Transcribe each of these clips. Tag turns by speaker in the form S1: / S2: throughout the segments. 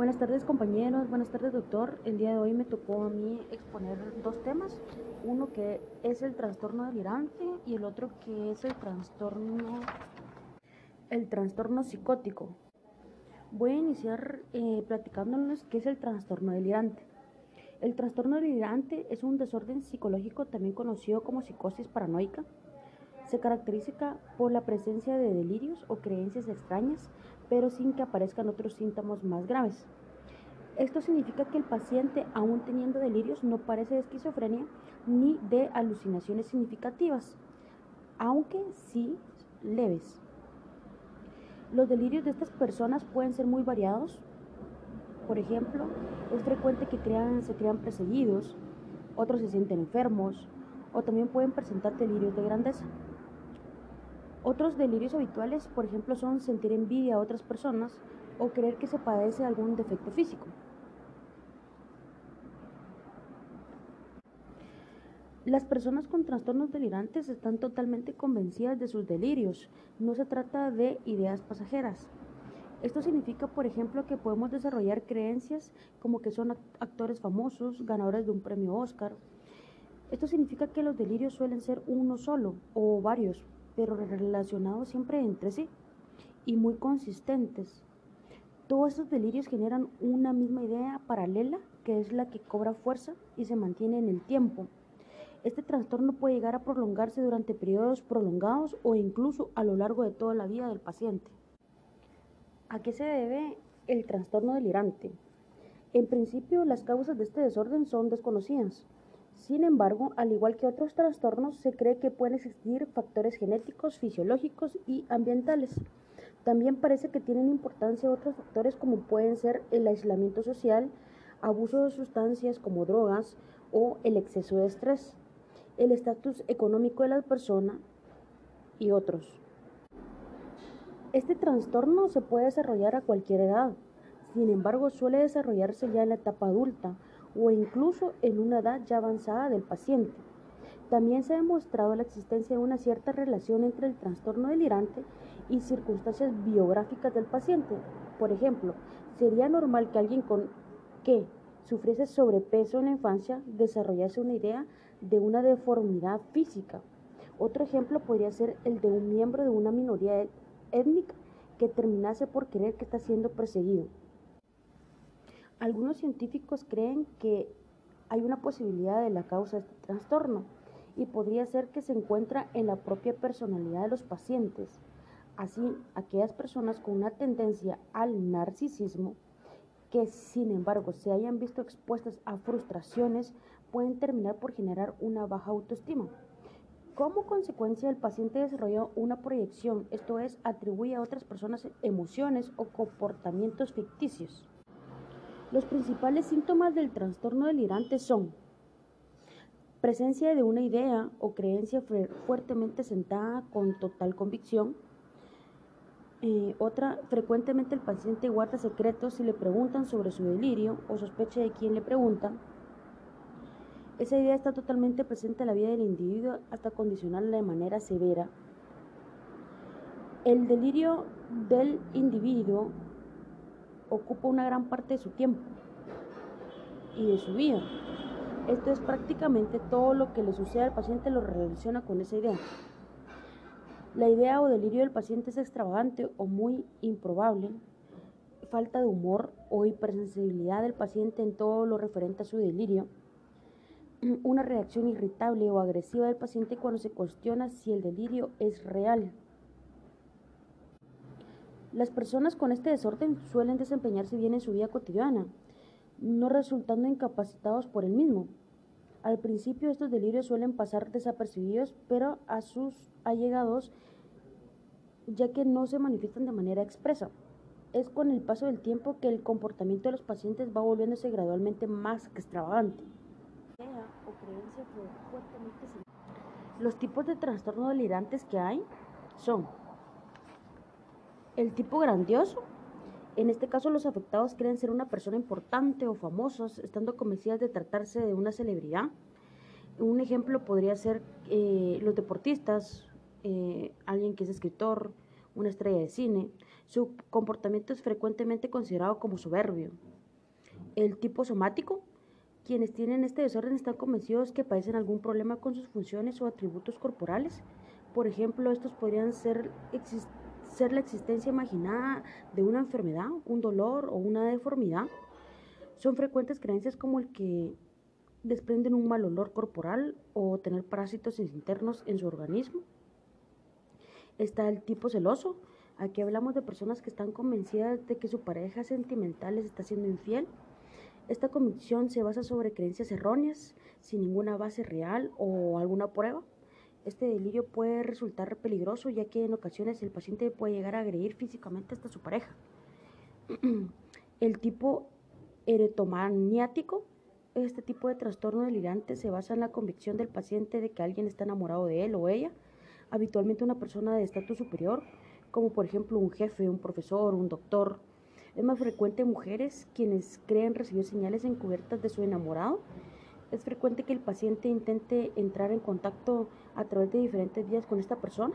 S1: Buenas tardes compañeros, buenas tardes doctor. El día de hoy me tocó a mí exponer dos temas, uno que es el trastorno delirante y el otro que es el trastorno, el trastorno psicótico. Voy a iniciar eh, platicándoles qué es el trastorno delirante. El trastorno delirante es un desorden psicológico también conocido como psicosis paranoica. Se caracteriza por la presencia de delirios o creencias extrañas pero sin que aparezcan otros síntomas más graves. Esto significa que el paciente, aún teniendo delirios, no parece de esquizofrenia ni de alucinaciones significativas, aunque sí leves. Los delirios de estas personas pueden ser muy variados. Por ejemplo, es frecuente que se crean perseguidos, otros se sienten enfermos o también pueden presentar delirios de grandeza. Otros delirios habituales, por ejemplo, son sentir envidia a otras personas o creer que se padece algún defecto físico. Las personas con trastornos delirantes están totalmente convencidas de sus delirios. No se trata de ideas pasajeras. Esto significa, por ejemplo, que podemos desarrollar creencias como que son actores famosos, ganadores de un premio Oscar. Esto significa que los delirios suelen ser uno solo o varios, pero relacionados siempre entre sí y muy consistentes. Todos estos delirios generan una misma idea paralela que es la que cobra fuerza y se mantiene en el tiempo. Este trastorno puede llegar a prolongarse durante periodos prolongados o incluso a lo largo de toda la vida del paciente. ¿A qué se debe el trastorno delirante? En principio, las causas de este desorden son desconocidas. Sin embargo, al igual que otros trastornos, se cree que pueden existir factores genéticos, fisiológicos y ambientales. También parece que tienen importancia otros factores como pueden ser el aislamiento social, abuso de sustancias como drogas o el exceso de estrés, el estatus económico de la persona y otros. Este trastorno se puede desarrollar a cualquier edad, sin embargo suele desarrollarse ya en la etapa adulta o incluso en una edad ya avanzada del paciente. También se ha demostrado la existencia de una cierta relación entre el trastorno delirante y circunstancias biográficas del paciente. Por ejemplo, sería normal que alguien con que sufriese sobrepeso en la infancia desarrollase una idea de una deformidad física. Otro ejemplo podría ser el de un miembro de una minoría étnica que terminase por creer que está siendo perseguido. Algunos científicos creen que hay una posibilidad de la causa de este trastorno y podría ser que se encuentra en la propia personalidad de los pacientes. Así, aquellas personas con una tendencia al narcisismo que sin embargo se hayan visto expuestas a frustraciones pueden terminar por generar una baja autoestima. Como consecuencia, el paciente desarrolló una proyección, esto es, atribuye a otras personas emociones o comportamientos ficticios. Los principales síntomas del trastorno delirante son presencia de una idea o creencia fuertemente sentada con total convicción. Eh, otra, frecuentemente el paciente guarda secretos si le preguntan sobre su delirio o sospecha de quién le pregunta. Esa idea está totalmente presente en la vida del individuo hasta condicionarla de manera severa. El delirio del individuo ocupa una gran parte de su tiempo y de su vida. Esto es prácticamente todo lo que le sucede al paciente lo relaciona con esa idea. La idea o delirio del paciente es extravagante o muy improbable. Falta de humor o hipersensibilidad del paciente en todo lo referente a su delirio. Una reacción irritable o agresiva del paciente cuando se cuestiona si el delirio es real. Las personas con este desorden suelen desempeñarse bien en su vida cotidiana, no resultando incapacitados por el mismo. Al principio estos delirios suelen pasar desapercibidos, pero a sus allegados, ya que no se manifiestan de manera expresa. Es con el paso del tiempo que el comportamiento de los pacientes va volviéndose gradualmente más extravagante. Los tipos de trastornos delirantes que hay son el tipo grandioso, en este caso los afectados creen ser una persona importante o famosa, estando convencidas de tratarse de una celebridad. Un ejemplo podría ser eh, los deportistas, eh, alguien que es escritor, una estrella de cine. Su comportamiento es frecuentemente considerado como soberbio. El tipo somático, quienes tienen este desorden están convencidos que padecen algún problema con sus funciones o atributos corporales. Por ejemplo, estos podrían ser, ser la existencia imaginada de una enfermedad, un dolor o una deformidad. Son frecuentes creencias como el que desprenden un mal olor corporal o tener parásitos internos en su organismo. Está el tipo celoso. Aquí hablamos de personas que están convencidas de que su pareja sentimental les está siendo infiel. Esta convicción se basa sobre creencias erróneas, sin ninguna base real o alguna prueba. Este delirio puede resultar peligroso ya que en ocasiones el paciente puede llegar a agredir físicamente hasta su pareja. El tipo eretomaniático este tipo de trastorno delirante se basa en la convicción del paciente de que alguien está enamorado de él o ella, habitualmente una persona de estatus superior, como por ejemplo un jefe, un profesor, un doctor. Es más frecuente en mujeres quienes creen recibir señales encubiertas de su enamorado. Es frecuente que el paciente intente entrar en contacto a través de diferentes vías con esta persona.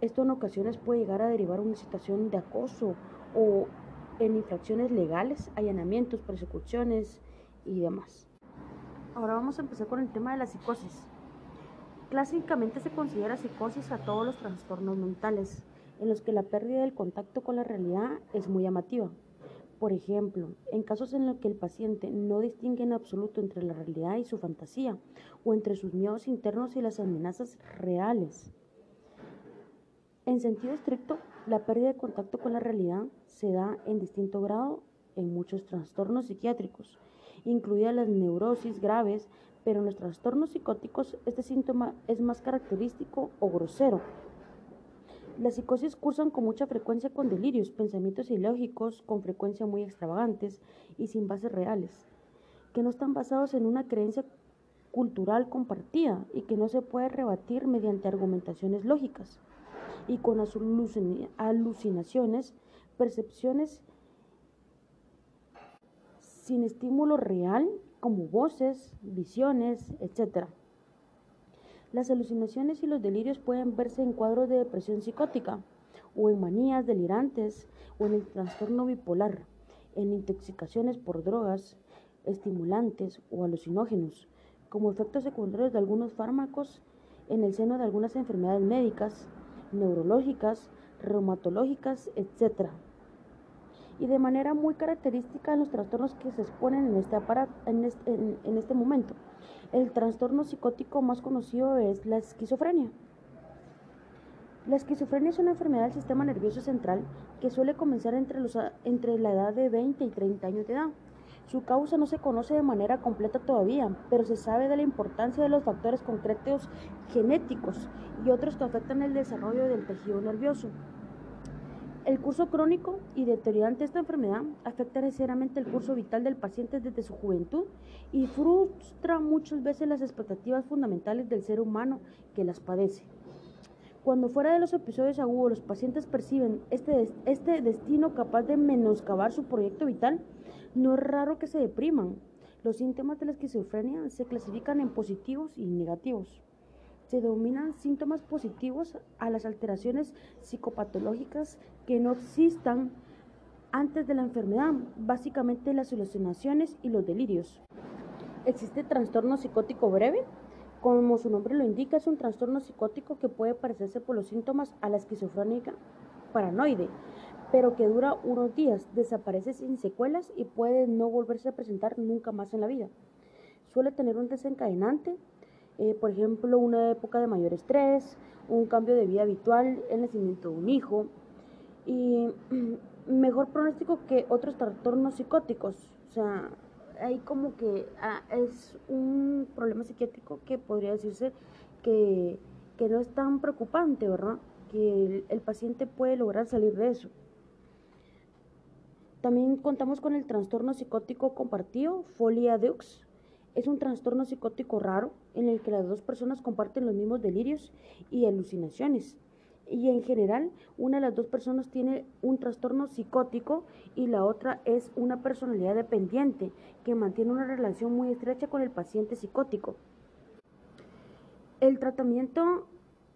S1: Esto en ocasiones puede llegar a derivar una situación de acoso o en infracciones legales, allanamientos, persecuciones, y demás. Ahora vamos a empezar con el tema de la psicosis. Clásicamente se considera psicosis a todos los trastornos mentales, en los que la pérdida del contacto con la realidad es muy llamativa. Por ejemplo, en casos en los que el paciente no distingue en absoluto entre la realidad y su fantasía, o entre sus miedos internos y las amenazas reales. En sentido estricto, la pérdida de contacto con la realidad se da en distinto grado en muchos trastornos psiquiátricos, incluidas las neurosis graves, pero en los trastornos psicóticos este síntoma es más característico o grosero. Las psicosis cursan con mucha frecuencia con delirios, pensamientos ilógicos, con frecuencia muy extravagantes y sin bases reales, que no están basados en una creencia cultural compartida y que no se puede rebatir mediante argumentaciones lógicas, y con alucinaciones, percepciones sin estímulo real como voces, visiones, etc. Las alucinaciones y los delirios pueden verse en cuadros de depresión psicótica o en manías delirantes o en el trastorno bipolar, en intoxicaciones por drogas, estimulantes o alucinógenos, como efectos secundarios de algunos fármacos en el seno de algunas enfermedades médicas, neurológicas, reumatológicas, etc y de manera muy característica en los trastornos que se exponen en este, en este, en este momento. El trastorno psicótico más conocido es la esquizofrenia. La esquizofrenia es una enfermedad del sistema nervioso central que suele comenzar entre, los, entre la edad de 20 y 30 años de edad. Su causa no se conoce de manera completa todavía, pero se sabe de la importancia de los factores concretos genéticos y otros que afectan el desarrollo del tejido nervioso. El curso crónico y deteriorante de esta enfermedad afecta necesariamente el curso vital del paciente desde su juventud y frustra muchas veces las expectativas fundamentales del ser humano que las padece. Cuando fuera de los episodios agudos los pacientes perciben este, este destino capaz de menoscabar su proyecto vital, no es raro que se depriman. Los síntomas de la esquizofrenia se clasifican en positivos y negativos se denominan síntomas positivos a las alteraciones psicopatológicas que no existan antes de la enfermedad, básicamente las alucinaciones y los delirios. Existe trastorno psicótico breve, como su nombre lo indica, es un trastorno psicótico que puede parecerse por los síntomas a la esquizofrénica paranoide, pero que dura unos días, desaparece sin secuelas y puede no volverse a presentar nunca más en la vida. Suele tener un desencadenante, eh, por ejemplo, una época de mayor estrés, un cambio de vida habitual, el nacimiento de un hijo y mejor pronóstico que otros trastornos psicóticos. O sea, hay como que ah, es un problema psiquiátrico que podría decirse que, no es tan preocupante, ¿verdad? Que el, el paciente puede lograr salir de eso. También contamos con el trastorno psicótico compartido, folia deux, es un trastorno psicótico raro en el que las dos personas comparten los mismos delirios y alucinaciones. Y en general, una de las dos personas tiene un trastorno psicótico y la otra es una personalidad dependiente que mantiene una relación muy estrecha con el paciente psicótico. El tratamiento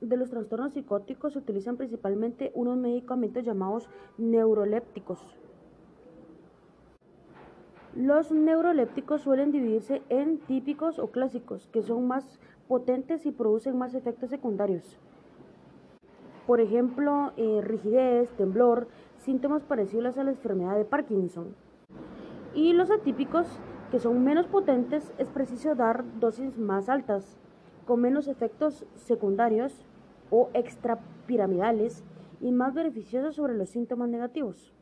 S1: de los trastornos psicóticos se utilizan principalmente unos medicamentos llamados neurolépticos. Los neurolépticos suelen dividirse en típicos o clásicos, que son más potentes y producen más efectos secundarios. Por ejemplo, eh, rigidez, temblor, síntomas parecidos a la enfermedad de Parkinson. Y los atípicos, que son menos potentes, es preciso dar dosis más altas, con menos efectos secundarios o extrapiramidales y más beneficiosos sobre los síntomas negativos.